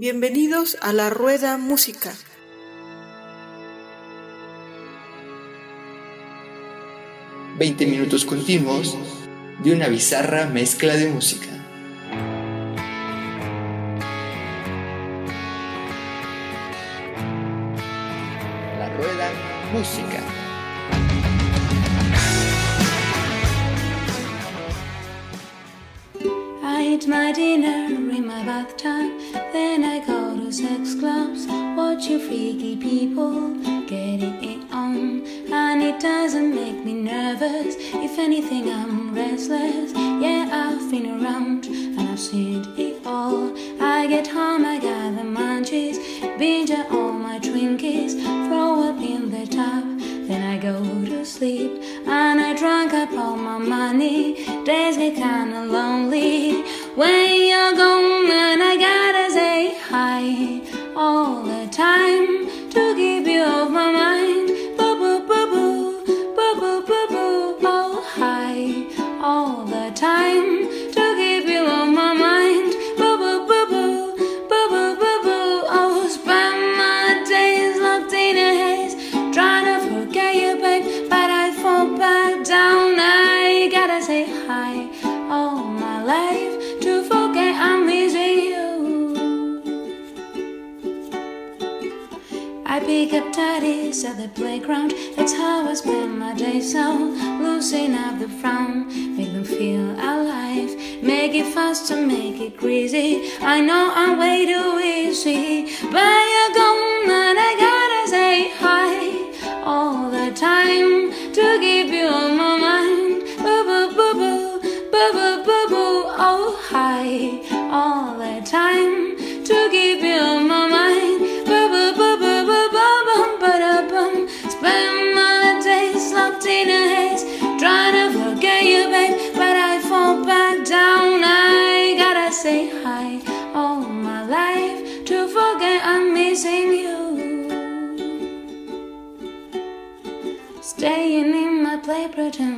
Bienvenidos a la Rueda Música. Veinte minutos continuos de una bizarra mezcla de música. La Rueda Música. Freaky people getting it on. And it doesn't make me nervous, if anything, I'm restless. Yeah, I've been around and I've seen it all. I get home, I got the munchies, binge all my Twinkies, throw up in the tub. Then I go to sleep and I drunk up all my money. Days get kinda lonely when you're gone, pick up teddies at the playground. That's how I spend my days. So loosen up the frown, make them feel alive. Make it faster, make it crazy. I know I'm way too easy, but you're gone and I gotta say hi all the time to keep you on my mind. Boo boo boo boo, boo boo boo boo. Oh hi all curtain.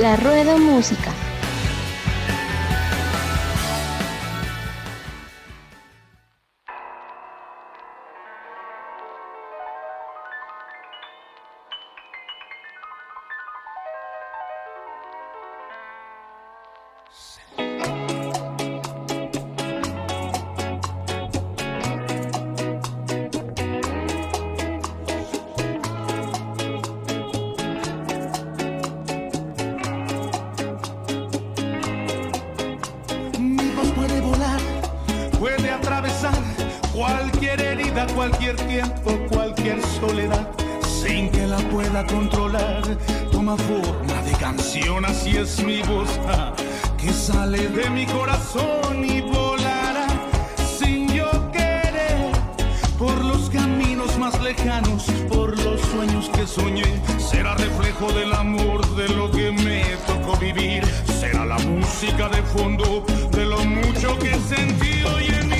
La Rueda Música. Cualquier tiempo, cualquier soledad, sin que la pueda controlar. Toma forma de canción, así es mi voz, que sale de mi corazón y volará sin yo querer por los caminos más lejanos, por los sueños que soñé. Será reflejo del amor de lo que me tocó vivir. Será la música de fondo de lo mucho que he sentido y en. Mi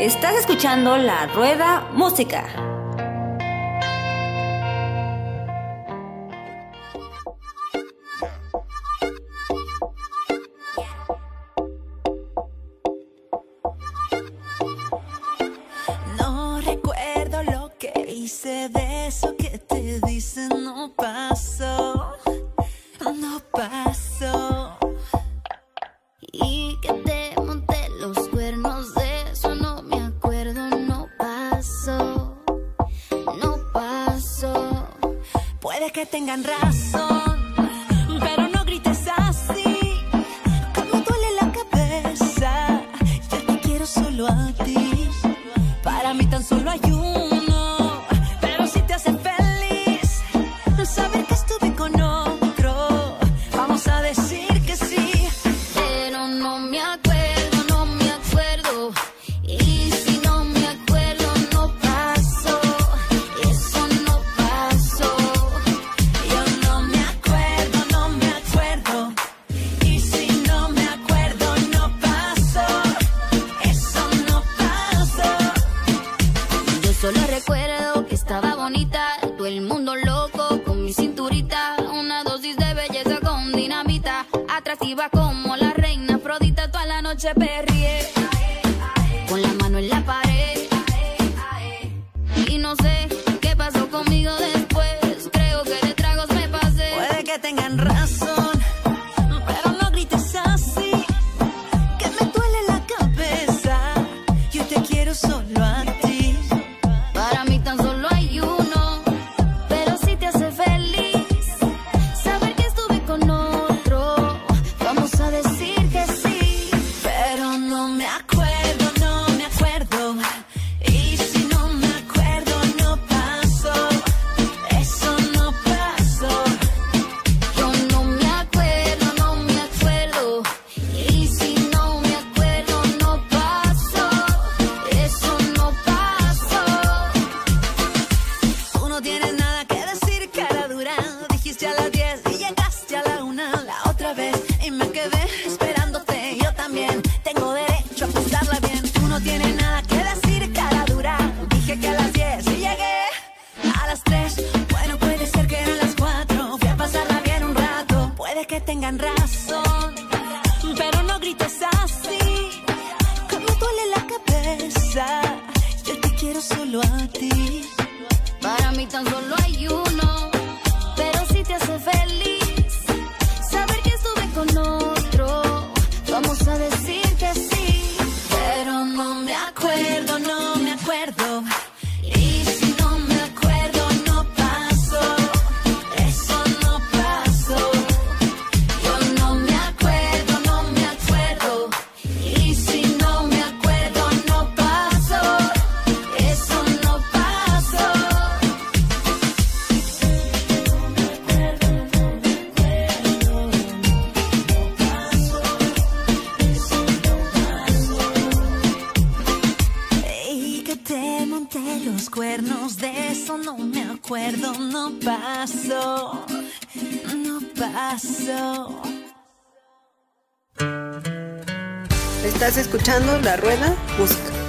Estás escuchando La Rueda Música. que tengan razón. viva como la reina, Afrodita toda la noche perrié. Estás escuchando La Rueda Busca.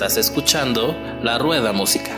Estás escuchando La Rueda Musical.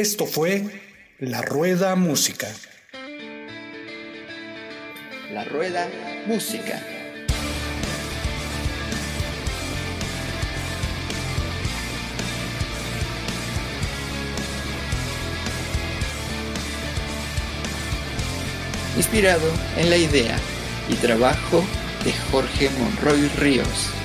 Esto fue La Rueda Música. La Rueda Música. Inspirado en la idea y trabajo de Jorge Monroy Ríos.